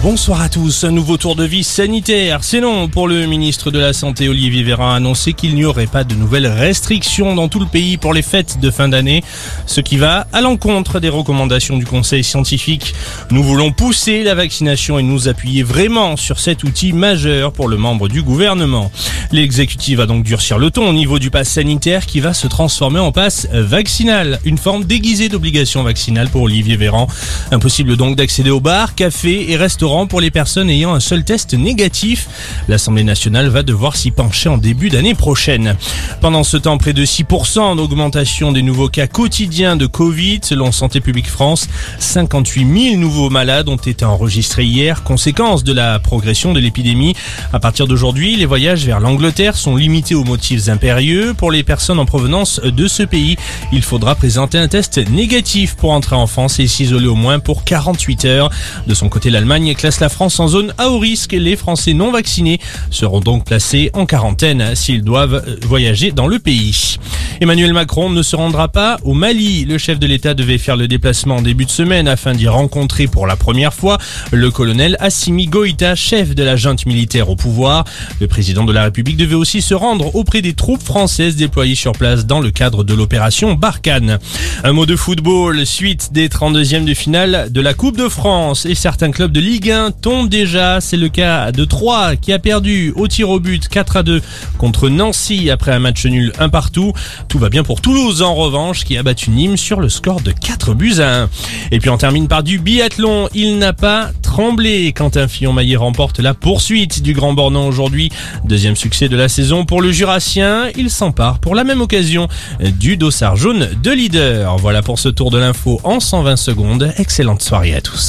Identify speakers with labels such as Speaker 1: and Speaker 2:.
Speaker 1: Bonsoir à tous. Un nouveau tour de vie sanitaire. C'est non pour le ministre de la Santé Olivier Véran a annoncé qu'il n'y aurait pas de nouvelles restrictions dans tout le pays pour les fêtes de fin d'année, ce qui va à l'encontre des recommandations du Conseil scientifique. Nous voulons pousser la vaccination et nous appuyer vraiment sur cet outil majeur pour le membre du gouvernement. L'exécutif va donc durcir le ton au niveau du pass sanitaire qui va se transformer en passe vaccinal, une forme déguisée d'obligation vaccinale pour Olivier Véran. Impossible donc d'accéder aux bars, cafés et restaurants pour les personnes ayant un seul test négatif. L'Assemblée nationale va devoir s'y pencher en début d'année prochaine. Pendant ce temps, près de 6% d'augmentation des nouveaux cas quotidiens de Covid selon Santé publique France. 58 000 nouveaux malades ont été enregistrés hier, conséquence de la progression de l'épidémie. À partir d'aujourd'hui, les voyages vers l'Angleterre sont limités aux motifs impérieux. Pour les personnes en provenance de ce pays, il faudra présenter un test négatif pour entrer en France et s'isoler au moins pour 48 heures. De son côté, l'Allemagne classe la France en zone à haut risque. Les Français non vaccinés seront donc placés en quarantaine s'ils doivent voyager dans le pays. Emmanuel Macron ne se rendra pas au Mali. Le chef de l'État devait faire le déplacement en début de semaine afin d'y rencontrer pour la première fois le colonel Assimi Goïta, chef de la junte militaire au pouvoir. Le président de la République devait aussi se rendre auprès des troupes françaises déployées sur place dans le cadre de l'opération Barkhane. Un mot de football, suite des 32e de finale de la Coupe de France et certains clubs de Ligue 1 tombent déjà. C'est le cas de Troyes qui a perdu au tir au but 4 à 2 contre Nancy après un match nul un partout. Tout va bien pour Toulouse en revanche qui a battu Nîmes sur le score de 4 buts à 1. Et puis on termine par du biathlon. Il n'a pas tremblé quand un Fillon-Maillet remporte la poursuite du Grand Bornand aujourd'hui. Deuxième succès de la saison pour le Jurassien. Il s'empare pour la même occasion du dossard jaune de leader. Voilà pour ce tour de l'info en 120 secondes. Excellente soirée à tous.